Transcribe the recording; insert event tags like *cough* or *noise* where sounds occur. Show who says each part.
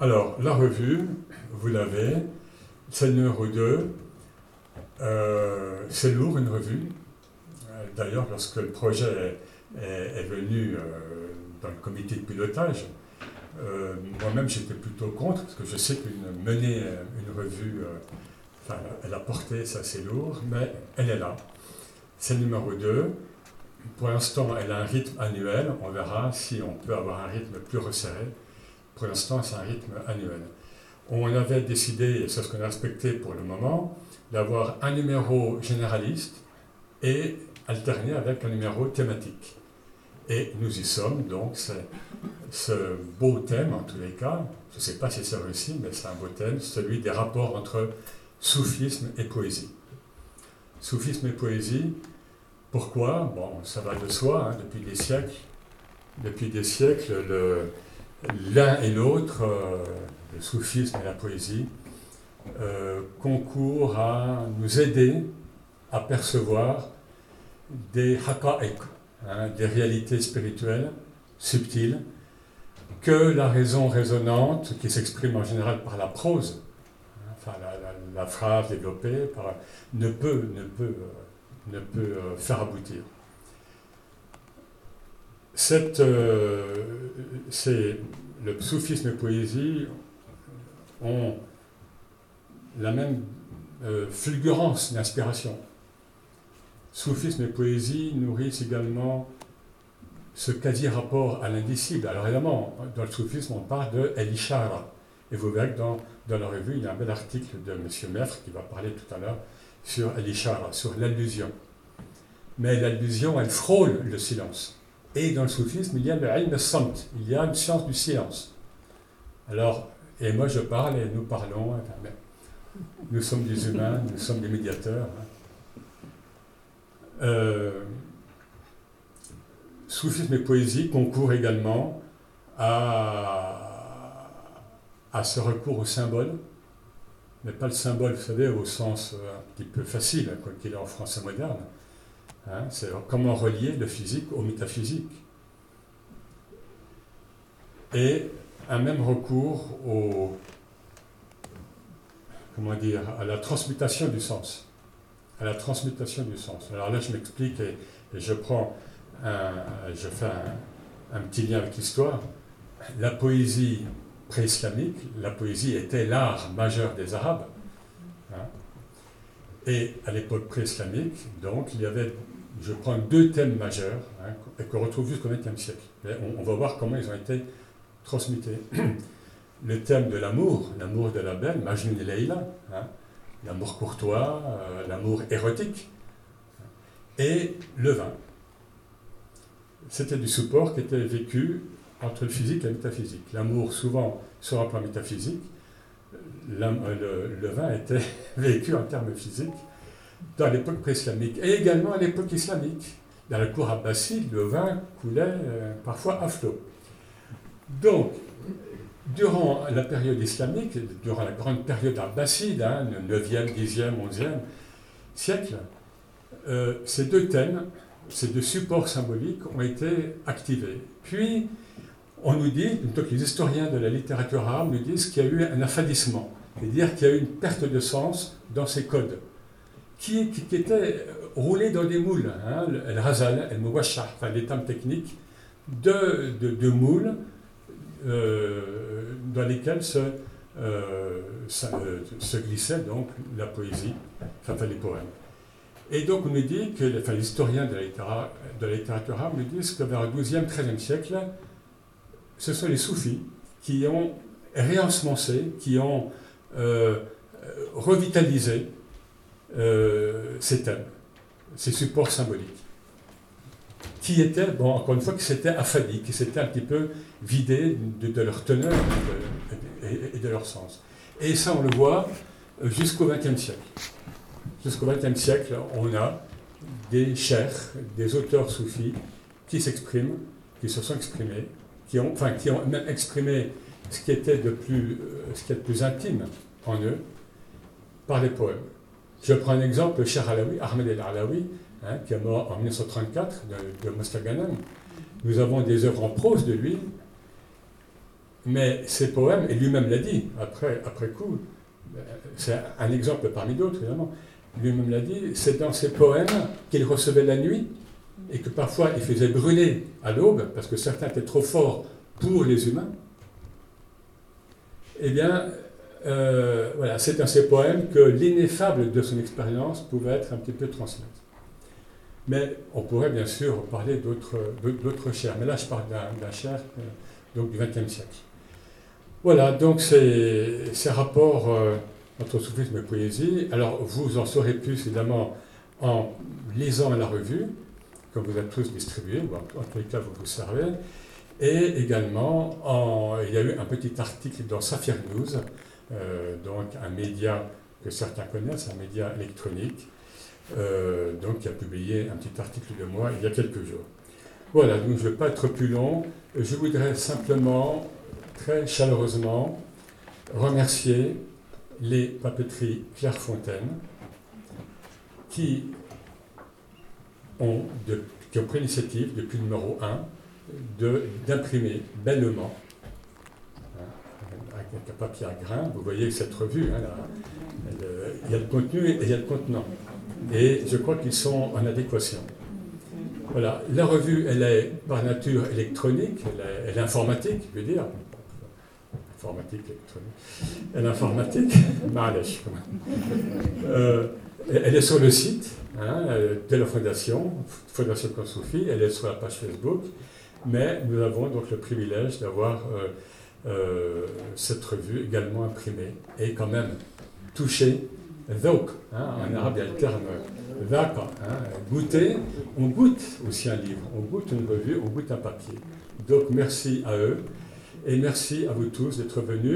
Speaker 1: Alors, la revue, vous l'avez, c'est numéro 2. Euh, c'est lourd, une revue. Euh, d'ailleurs, lorsque le projet est, venu euh, dans le comité de pilotage, moi-même j'étais plutôt contre, parce que je sais qu'une mener une revue, enfin, elle a porté, c'est assez lourd, mais elle est là. C'est numéro 2. Pour l'instant, elle a un rythme annuel. On verra si on peut avoir un rythme plus resserré. Pour l'instant, c'est un rythme annuel. On avait décidé, et c'est ce qu'on a respecté pour le moment, d'avoir un numéro généraliste et alterné avec un numéro thématique. Et nous y sommes, donc c'est ce beau thème en tous les cas, je ne sais pas si c'est réussi, mais c'est un beau thème, celui des rapports entre soufisme et poésie. Soufisme et poésie, pourquoi? Bon, ça va de soi, hein, depuis des siècles. Depuis des siècles, l'un et l'autre, euh, le soufisme et la poésie, euh, concourent à nous aider à percevoir des haqa'iq, hein, des réalités spirituelles subtiles, que la raison résonante, qui s'exprime en général par la prose, hein, la, phrase développée, ne peut euh, faire aboutir. Euh, c'est, le soufisme et poésie ont la même euh, fulgurance d'inspiration. Soufisme et poésie nourrissent également ce quasi-rapport à l'indicible. Alors évidemment, dans le soufisme, on parle de El-Ishara. Et vous verrez que dans, dans, la revue, il y a un bel article de M. Maître qui va parler tout à l'heure sur El-Ishara, sur l'allusion. Mais l'allusion, elle frôle le silence. Et dans le soufisme, il y a le ilm samt, il y a une science du silence. Alors, et moi je parle et nous parlons, nous sommes des humains, *laughs* nous sommes des médiateurs. Hein. Euh, soufisme et poésie concourent également à, à ce recours au symbole, mais pas le symbole, vous savez, au sens euh, un petit peu facile, quoi qu'il est en français moderne. Hein. c'est comment relier le physique au métaphysique. Et un même recours au, comment dire, à la transmutation du sens. À la transmutation du sens. Alors là, je m'explique et, je prends je fais un, petit lien avec l'histoire. La poésie pré-islamique, la poésie était l'art majeur des Arabes. Hein. Et à l'époque pré-islamique, donc, il y avait, je prends deux thèmes majeurs hein, qu'on retrouve jusqu'au XXe siècle. On, on, va voir comment ils ont été transmutés. *clears throat* le thème de l'amour, l'amour de la belle, Majnun et Leila, hein, l'amour courtois, euh, l'amour érotique, et le vin. C'était du support qui était vécu entre le physique et le métaphysique. L'amour, souvent, sur un plan métaphysique, euh, le, vin était *laughs* vécu en termes physiques dans l'époque pré-islamique, et également à l'époque islamique. Dans la cour abbasside, le vin coulait euh, parfois à flot. Donc, durant la période islamique, durant la grande période abbasside, hein, le 9e, 10e, 11e siècle, euh, ces deux thèmes, ces deux supports symboliques ont été activés. Puis, on nous dit, donc les historiens de la littérature arabe nous disent qu'il y a eu un affadissement, c'est-à-dire qu'il y a eu une perte de sens dans ces codes, qui, étaient roulés dans des moules, hein, le razal, muwashah, enfin les termes techniques, de, moules euh, dans lesquels se, euh, euh, se, glissait donc la poésie, enfin les poèmes. Et donc on nous dit que, enfin l'historien de, de, la littérature arabe nous disent que vers le XIIe, XIIIe siècle, ce sont les soufis qui ont réensemencé, qui ont revitalisé ces thèmes, ces supports symboliques qui étaient, bon, encore une fois, qui s'étaient affadis, qui s'étaient un petit peu vidés de, leur teneur et de, leur sens. Et ça, on le voit euh, jusqu'au XXe siècle. Jusqu'au XXe siècle, on a des chers, des auteurs soufis qui s'expriment, qui se sont exprimés, qui ont, enfin, qui ont même exprimé ce qui était de plus, euh, ce qui est de plus intime en eux par les poèmes. Je prends un exemple, le cher Alaoui, Ahmed El Alaoui, Hein, qui est mort en 1934 de, de Nous avons des œuvres en prose de lui Mais ces poèmes, et lui-même l'a dit après, après coup, c'est un exemple parmi d'autres évidemment, lui-même l'a dit, c'est dans ces poèmes qu'il recevait la nuit et que parfois il faisait brûler à l'aube parce que certains étaient trop forts pour les humains. Eh bien, euh, voilà, c'est dans ces poèmes que l'ineffable de son expérience pouvait être un petit peu transmise. Mais on pourrait bien sûr parler d'autres chairs. Mais là, je parle d'un chair euh, donc du XXe siècle. Voilà, donc ces, ces rapports euh, entre soufisme et poésie. Alors, vous en saurez plus, évidemment, en lisant la revue, que vous êtes tous distribués, ou en, tous les cas, vous vous servez. Et également, en, il y a eu un petit article dans Saphir News, euh, donc un média que certains connaissent, un média électronique, euh, donc qui a publié un petit article de moi il y a quelques jours. Voilà, donc je ne vais pas être plus long. Je voudrais simplement, très chaleureusement, remercier les papeteries Clairefontaine qui ont, qui ont pris l'initiative depuis le numéro 1 d'imprimer bellement avec un papier à grains. Vous voyez cette revue, hein, il y a le contenu et il y a le contenant. Et je crois qu'ils sont en adéquation. Voilà, la revue, elle est par nature électronique, elle est, informatique, je veux dire. Informatique, électronique. Elle est informatique, *laughs* euh, elle est sur le site hein, de la Fondation, Fondation Consoufi, elle est sur la page Facebook, mais nous avons donc le privilège d'avoir euh, euh, cette revue également imprimée et quand même touchée Zouk, hein, en arabe il y a le terme hein, goûter, on goûte aussi un livre, on goûte une revue, on goûte un papier. Donc merci à eux et merci à vous tous d'être venus.